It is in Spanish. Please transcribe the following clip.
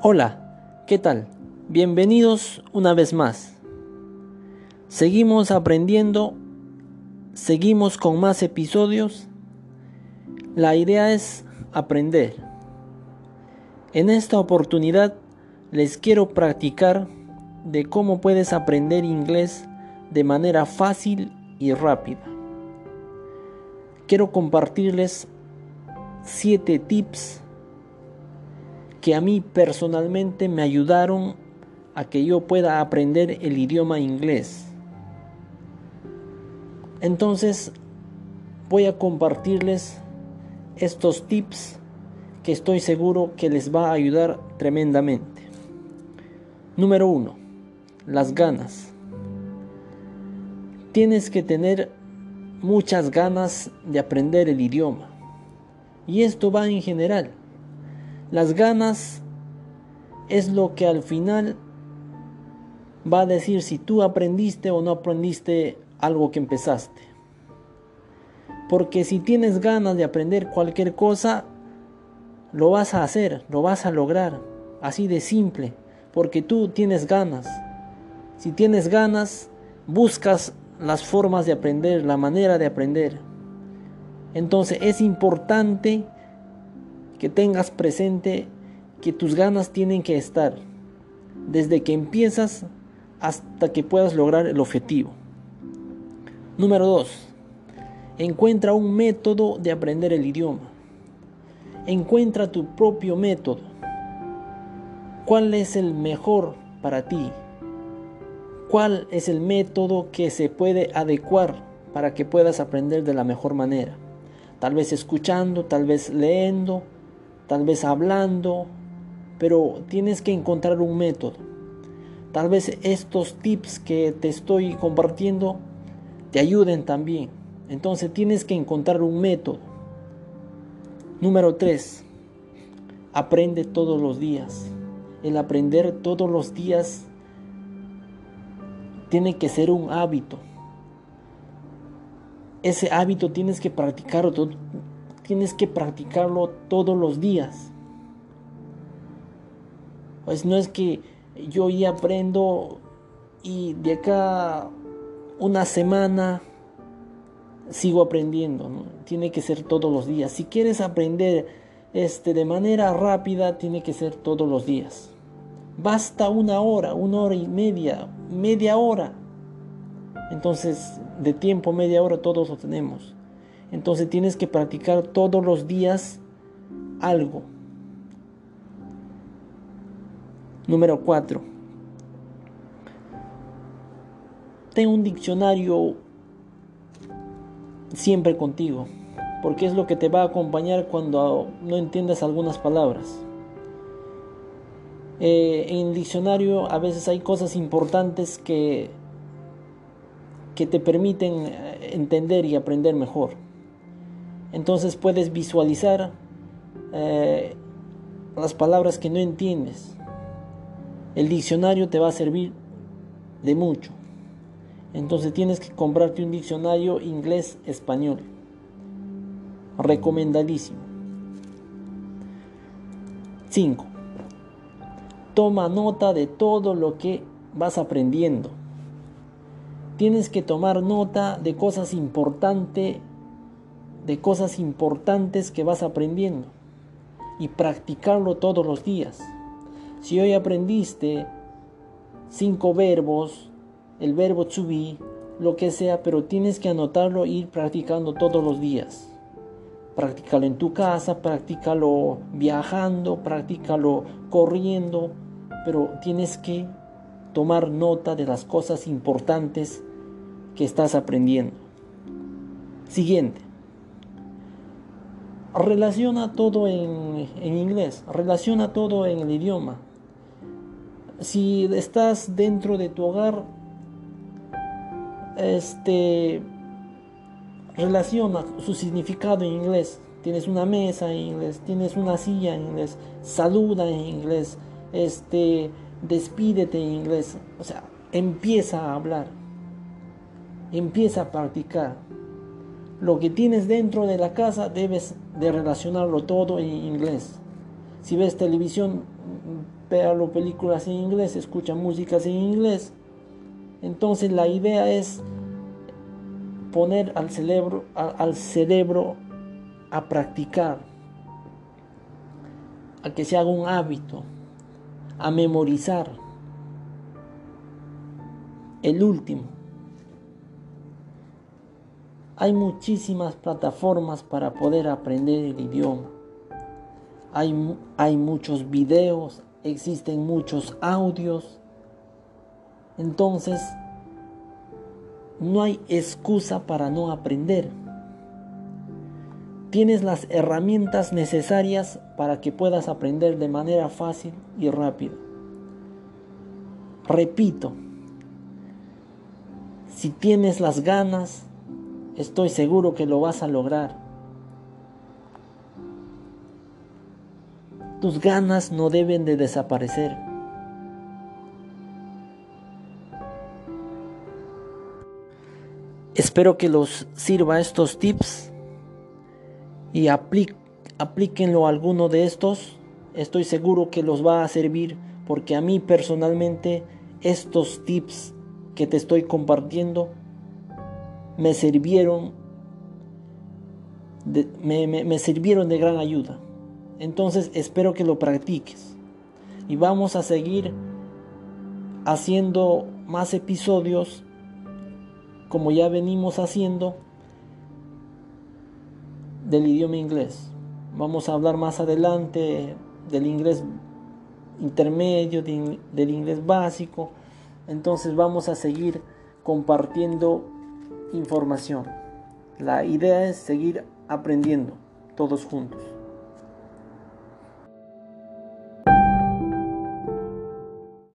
Hola, ¿qué tal? Bienvenidos una vez más. Seguimos aprendiendo, seguimos con más episodios. La idea es aprender. En esta oportunidad les quiero practicar de cómo puedes aprender inglés de manera fácil y rápida. Quiero compartirles 7 tips que a mí personalmente me ayudaron a que yo pueda aprender el idioma inglés. Entonces voy a compartirles estos tips que estoy seguro que les va a ayudar tremendamente. Número 1. Las ganas. Tienes que tener muchas ganas de aprender el idioma. Y esto va en general. Las ganas es lo que al final va a decir si tú aprendiste o no aprendiste algo que empezaste. Porque si tienes ganas de aprender cualquier cosa, lo vas a hacer, lo vas a lograr. Así de simple. Porque tú tienes ganas. Si tienes ganas, buscas las formas de aprender, la manera de aprender. Entonces es importante que tengas presente que tus ganas tienen que estar desde que empiezas hasta que puedas lograr el objetivo. Número 2. Encuentra un método de aprender el idioma. Encuentra tu propio método. ¿Cuál es el mejor para ti? ¿Cuál es el método que se puede adecuar para que puedas aprender de la mejor manera? Tal vez escuchando, tal vez leyendo, tal vez hablando, pero tienes que encontrar un método. Tal vez estos tips que te estoy compartiendo te ayuden también. Entonces tienes que encontrar un método. Número 3. Aprende todos los días. El aprender todos los días tiene que ser un hábito. Ese hábito tienes que practicarlo tienes que practicarlo todos los días. Pues no es que yo ya aprendo y de acá una semana sigo aprendiendo, tiene que ser todos los días. Si quieres aprender este de manera rápida, tiene que ser todos los días. Basta una hora, una hora y media, media hora. Entonces, de tiempo, media hora todos lo tenemos. Entonces tienes que practicar todos los días algo. Número 4. Ten un diccionario siempre contigo, porque es lo que te va a acompañar cuando no entiendas algunas palabras. Eh, en el diccionario a veces hay cosas importantes que, que te permiten entender y aprender mejor. Entonces puedes visualizar eh, las palabras que no entiendes. El diccionario te va a servir de mucho. Entonces tienes que comprarte un diccionario inglés-español. Recomendadísimo. 5. Toma nota de todo lo que vas aprendiendo. Tienes que tomar nota de cosas importantes de cosas importantes que vas aprendiendo y practicarlo todos los días. Si hoy aprendiste cinco verbos, el verbo to be, lo que sea, pero tienes que anotarlo e ir practicando todos los días. Practícalo en tu casa, practícalo viajando, practícalo corriendo, pero tienes que tomar nota de las cosas importantes que estás aprendiendo. Siguiente relaciona todo en, inglés, relaciona todo en el idioma. Si estás dentro de tu hogar, este relaciona su significado en inglés. Tienes una mesa en inglés, tienes una silla en inglés, saluda en inglés, este despídete en inglés. O sea, empieza a hablar. Empieza a practicar lo que tienes dentro de la casa debes de relacionarlo todo en inglés. Si ves televisión, vea películas en inglés, escucha músicas en inglés. Entonces la idea es poner al cerebro, al cerebro a practicar, a que se haga un hábito, a memorizar. El último. Hay muchísimas plataformas para poder aprender el idioma. Hay, hay muchos videos, existen muchos audios. Entonces, no hay excusa para no aprender. Tienes las herramientas necesarias para que puedas aprender de manera fácil y rápida. Repito, si tienes las ganas, estoy seguro que lo vas a lograr. Tus ganas no deben de desaparecer. Espero que los sirva estos tips y aplíquenlo a alguno de estos. Estoy seguro que los va a servir porque a mí personalmente estos tips que te estoy compartiendo me sirvieron me, me sirvieron de gran ayuda. Entonces espero que lo practiques. Y vamos a seguir haciendo más episodios como ya venimos haciendo del idioma inglés. Vamos a hablar más adelante del inglés intermedio, del inglés básico. Entonces vamos a seguir compartiendo información. La idea es seguir aprendiendo todos juntos.